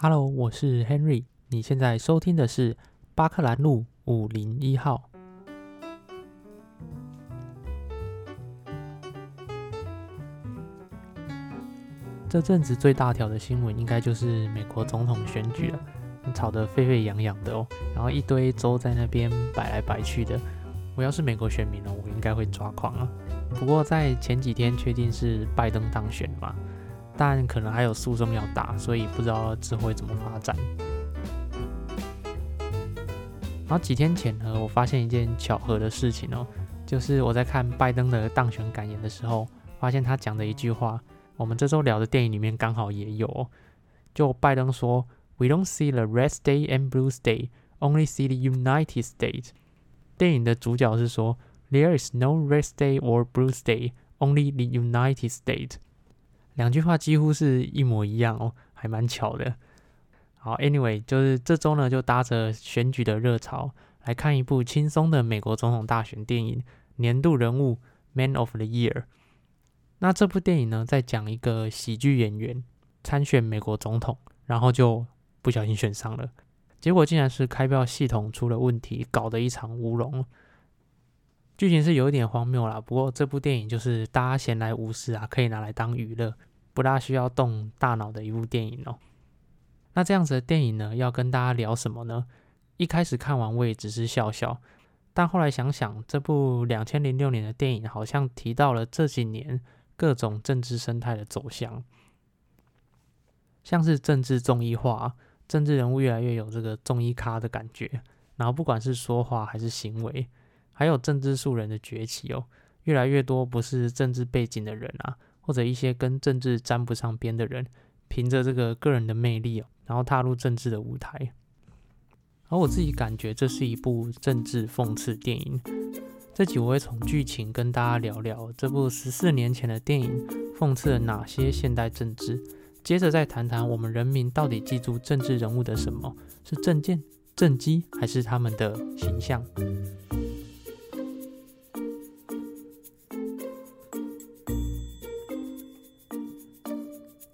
Hello，我是 Henry。你现在收听的是巴克兰路五零一号。这阵子最大条的新闻应该就是美国总统选举了，吵得沸沸扬扬的哦。然后一堆州在那边摆来摆去的。我要是美国选民呢，我应该会抓狂啊。不过在前几天确定是拜登当选嘛。但可能还有诉讼要打，所以不知道之后会怎么发展。然后几天前呢，我发现一件巧合的事情哦，就是我在看拜登的当选感言的时候，发现他讲的一句话，我们这周聊的电影里面刚好也有。就拜登说：“We don't see the red state and blue state, only see the United States。”电影的主角是说：“There is no red state or blue state, only the United States。”两句话几乎是一模一样哦，还蛮巧的。好，Anyway，就是这周呢，就搭着选举的热潮来看一部轻松的美国总统大选电影《年度人物 Man of the Year》。那这部电影呢，在讲一个喜剧演员参选美国总统，然后就不小心选上了，结果竟然是开票系统出了问题，搞得一场乌龙。剧情是有一点荒谬啦，不过这部电影就是大家闲来无事啊，可以拿来当娱乐。不大需要动大脑的一部电影哦。那这样子的电影呢，要跟大家聊什么呢？一开始看完我也只是笑笑，但后来想想，这部两千零六年的电影好像提到了这几年各种政治生态的走向，像是政治综艺化，政治人物越来越有这个综艺咖的感觉，然后不管是说话还是行为，还有政治素人的崛起哦，越来越多不是政治背景的人啊。或者一些跟政治沾不上边的人，凭着这个个人的魅力，然后踏入政治的舞台。而我自己感觉这是一部政治讽刺电影。这集我会从剧情跟大家聊聊这部十四年前的电影讽刺了哪些现代政治，接着再谈谈我们人民到底记住政治人物的什么是政见、政绩，还是他们的形象。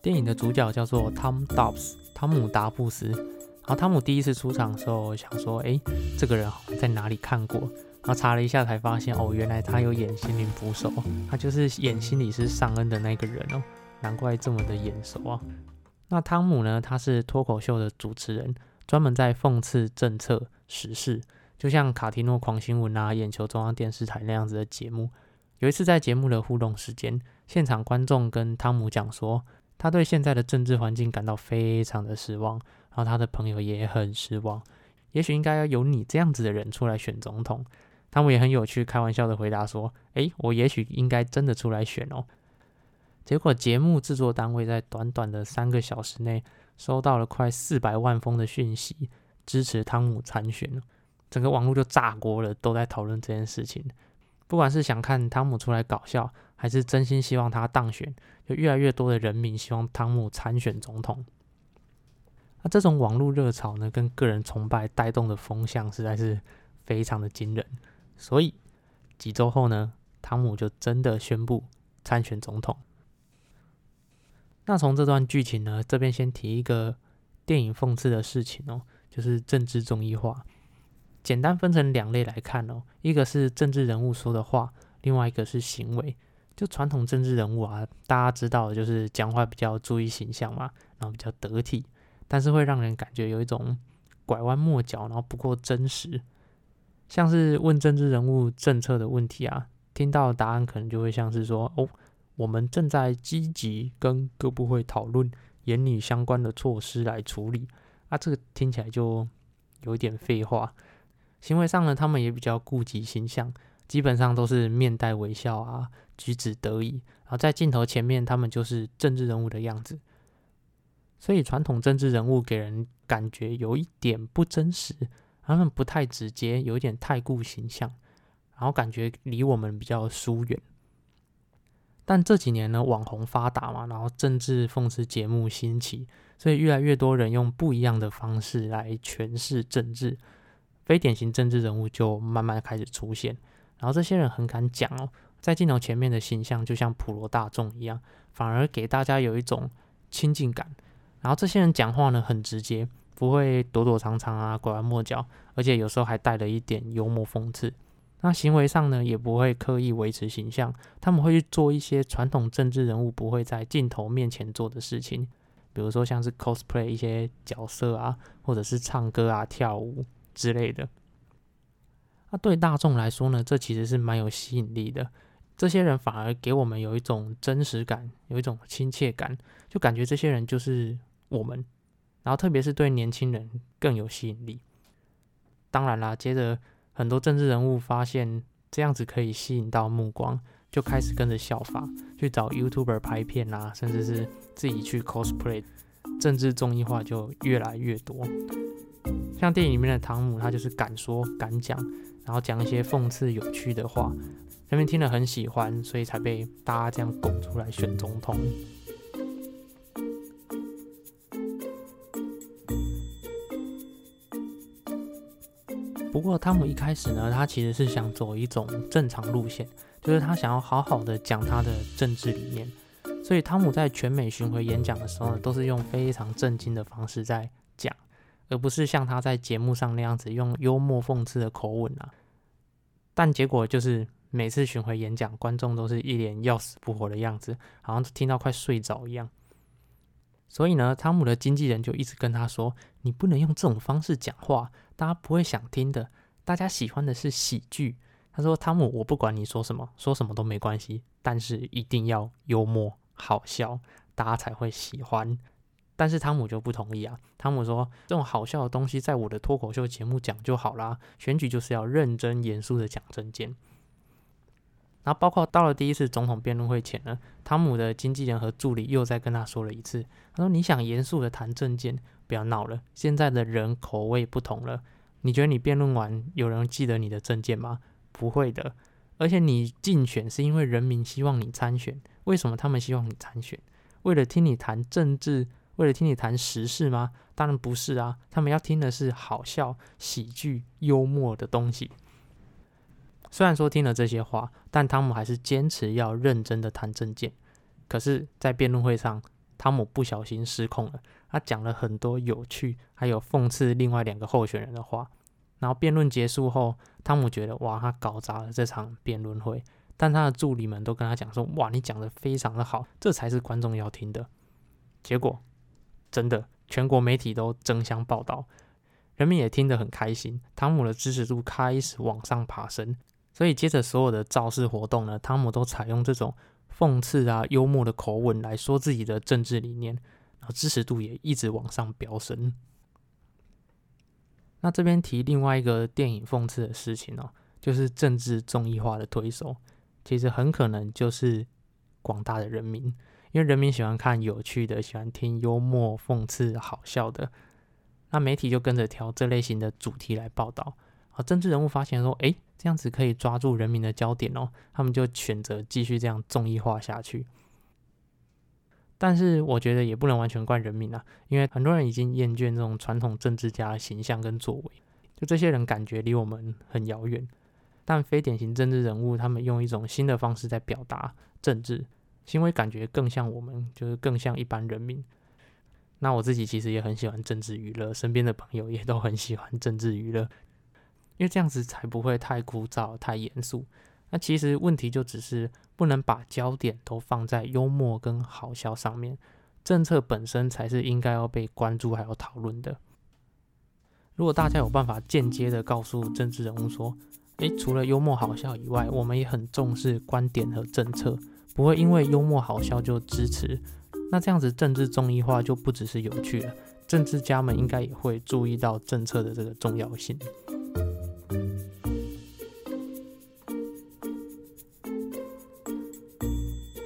电影的主角叫做 Tom Dobbs，汤姆·达布斯。然后汤姆第一次出场的时候，想说：“哎，这个人好像在哪里看过？”然后查了一下，才发现哦，原来他有演《心灵捕手》，他就是演心理师尚恩的那个人哦，难怪这么的眼熟啊。那汤姆呢？他是脱口秀的主持人，专门在讽刺政策时事，就像卡提诺狂新闻啊、眼球中央电视台那样子的节目。有一次在节目的互动时间，现场观众跟汤姆讲说。他对现在的政治环境感到非常的失望，然后他的朋友也很失望。也许应该要有你这样子的人出来选总统。汤姆也很有趣，开玩笑的回答说：“诶，我也许应该真的出来选哦。”结果节目制作单位在短短的三个小时内收到了快四百万封的讯息，支持汤姆参选整个网络就炸锅了，都在讨论这件事情。不管是想看汤姆出来搞笑，还是真心希望他当选，就越来越多的人民希望汤姆参选总统。那这种网络热潮呢，跟个人崇拜带动的风向实在是非常的惊人。所以几周后呢，汤姆就真的宣布参选总统。那从这段剧情呢，这边先提一个电影讽刺的事情哦，就是政治综艺化。简单分成两类来看哦，一个是政治人物说的话，另外一个是行为。就传统政治人物啊，大家知道的就是讲话比较注意形象嘛，然后比较得体，但是会让人感觉有一种拐弯抹角，然后不够真实。像是问政治人物政策的问题啊，听到答案可能就会像是说：“哦，我们正在积极跟各部会讨论，严拟相关的措施来处理。”啊，这个听起来就有一点废话。行为上呢，他们也比较顾及形象，基本上都是面带微笑啊，举止得意，然后在镜头前面，他们就是政治人物的样子。所以传统政治人物给人感觉有一点不真实，他们不太直接，有一点太顾形象，然后感觉离我们比较疏远。但这几年呢，网红发达嘛，然后政治讽刺节目兴起，所以越来越多人用不一样的方式来诠释政治。非典型政治人物就慢慢开始出现，然后这些人很敢讲哦，在镜头前面的形象就像普罗大众一样，反而给大家有一种亲近感。然后这些人讲话呢很直接，不会躲躲藏藏啊、拐弯抹角，而且有时候还带了一点幽默讽刺。那行为上呢，也不会刻意维持形象，他们会去做一些传统政治人物不会在镜头面前做的事情，比如说像是 cosplay 一些角色啊，或者是唱歌啊、跳舞之类的。那对大众来说呢，这其实是蛮有吸引力的。这些人反而给我们有一种真实感，有一种亲切感，就感觉这些人就是我们。然后特别是对年轻人更有吸引力。当然啦，接着。很多政治人物发现这样子可以吸引到目光，就开始跟着效法，去找 YouTuber 拍片啊，甚至是自己去 cosplay，政治综艺化就越来越多。像电影里面的汤姆，他就是敢说敢讲，然后讲一些讽刺有趣的话，人们听了很喜欢，所以才被大家这样拱出来选总统。不过汤姆一开始呢，他其实是想走一种正常路线，就是他想要好好的讲他的政治理念。所以汤姆在全美巡回演讲的时候呢，都是用非常震惊的方式在，而不是像他在节目上那样子用幽默讽刺的口吻啊。但结果就是每次巡回演讲，观众都是一脸要死不活的样子，好像听到快睡着一样。所以呢，汤姆的经纪人就一直跟他说：“你不能用这种方式讲话。”大家不会想听的，大家喜欢的是喜剧。他说：“汤姆，我不管你说什么，说什么都没关系，但是一定要幽默好笑，大家才会喜欢。”但是汤姆就不同意啊。汤姆说：“这种好笑的东西在我的脱口秀节目讲就好啦，选举就是要认真严肃的讲政见。”然后包括到了第一次总统辩论会前呢，汤姆的经纪人和助理又再跟他说了一次：“他说你想严肃的谈政见。”不要闹了，现在的人口味不同了。你觉得你辩论完有人记得你的证件吗？不会的。而且你竞选是因为人民希望你参选，为什么他们希望你参选？为了听你谈政治，为了听你谈时事吗？当然不是啊，他们要听的是好笑、喜剧、幽默的东西。虽然说听了这些话，但汤姆还是坚持要认真的谈政见。可是，在辩论会上，汤姆不小心失控了。他讲了很多有趣，还有讽刺另外两个候选人的话。然后辩论结束后，汤姆觉得哇，他搞砸了这场辩论会。但他的助理们都跟他讲说，哇，你讲的非常的好，这才是观众要听的。结果真的，全国媒体都争相报道，人民也听得很开心，汤姆的支持度开始往上爬升。所以接着所有的造势活动呢，汤姆都采用这种讽刺啊、幽默的口吻来说自己的政治理念。然后支持度也一直往上飙升。那这边提另外一个电影讽刺的事情哦，就是政治综艺化的推手，其实很可能就是广大的人民，因为人民喜欢看有趣的，喜欢听幽默、讽刺、好笑的，那媒体就跟着挑这类型的主题来报道。啊政治人物发现说，哎，这样子可以抓住人民的焦点哦，他们就选择继续这样综艺化下去。但是我觉得也不能完全怪人民啊，因为很多人已经厌倦这种传统政治家的形象跟作为，就这些人感觉离我们很遥远。但非典型政治人物，他们用一种新的方式在表达政治行为，感觉更像我们，就是更像一般人民。那我自己其实也很喜欢政治娱乐，身边的朋友也都很喜欢政治娱乐，因为这样子才不会太枯燥、太严肃。那其实问题就只是不能把焦点都放在幽默跟好笑上面，政策本身才是应该要被关注还有讨论的。如果大家有办法间接的告诉政治人物说，诶，除了幽默好笑以外，我们也很重视观点和政策，不会因为幽默好笑就支持，那这样子政治综艺化就不只是有趣了，政治家们应该也会注意到政策的这个重要性。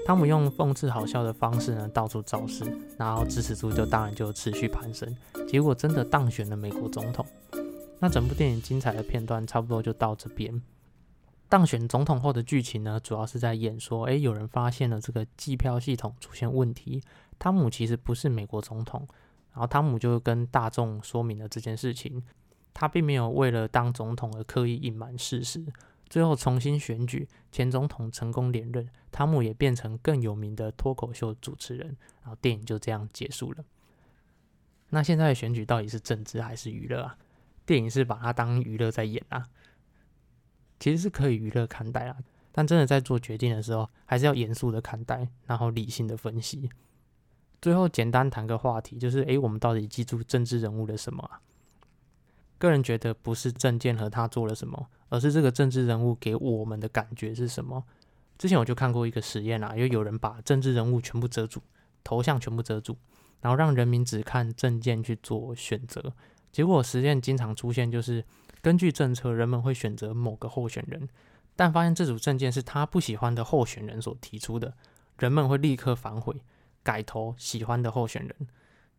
汤姆用讽刺好笑的方式呢，到处造势，然后支持度就当然就持续攀升。结果真的当选了美国总统。那整部电影精彩的片段差不多就到这边。当选总统后的剧情呢，主要是在演说，诶，有人发现了这个计票系统出现问题。汤姆其实不是美国总统，然后汤姆就跟大众说明了这件事情。他并没有为了当总统而刻意隐瞒事实。最后重新选举，前总统成功连任，汤姆也变成更有名的脱口秀主持人，然后电影就这样结束了。那现在的选举到底是政治还是娱乐啊？电影是把它当娱乐在演啊，其实是可以娱乐看待啊，但真的在做决定的时候，还是要严肃的看待，然后理性的分析。最后简单谈个话题，就是诶，我们到底记住政治人物的什么啊？个人觉得不是政见和他做了什么，而是这个政治人物给我们的感觉是什么。之前我就看过一个实验啊，因为有人把政治人物全部遮住，头像全部遮住，然后让人民只看证件去做选择。结果实验经常出现，就是根据政策，人们会选择某个候选人，但发现这组证件是他不喜欢的候选人所提出的，人们会立刻反悔，改投喜欢的候选人。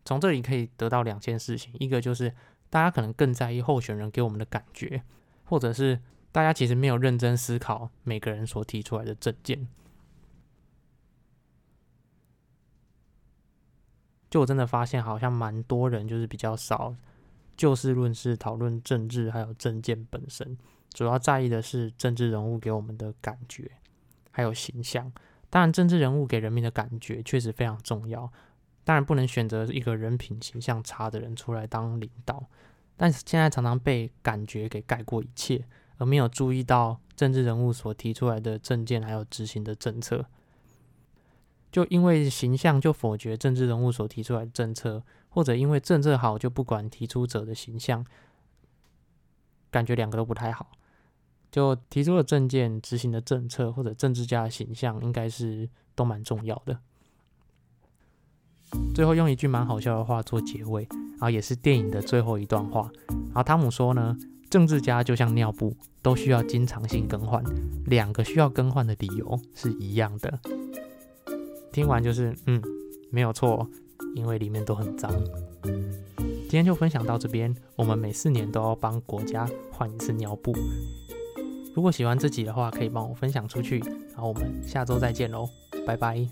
从这里可以得到两件事情：一个就是大家可能更在意候选人给我们的感觉，或者是。大家其实没有认真思考每个人所提出来的证件，就我真的发现，好像蛮多人就是比较少就事论事讨论政治，还有政见本身，主要在意的是政治人物给我们的感觉，还有形象。当然，政治人物给人民的感觉确实非常重要，当然不能选择一个人品形象差的人出来当领导，但是现在常常被感觉给盖过一切。而没有注意到政治人物所提出来的政见，还有执行的政策，就因为形象就否决政治人物所提出来的政策，或者因为政策好就不管提出者的形象，感觉两个都不太好。就提出了政见、执行的政策，或者政治家的形象，应该是都蛮重要的。最后用一句蛮好笑的话做结尾，然后也是电影的最后一段话。然后汤姆说呢。政治家就像尿布，都需要经常性更换。两个需要更换的理由是一样的。听完就是，嗯，没有错，因为里面都很脏。今天就分享到这边。我们每四年都要帮国家换一次尿布。如果喜欢这集的话，可以帮我分享出去。然后我们下周再见喽，拜拜。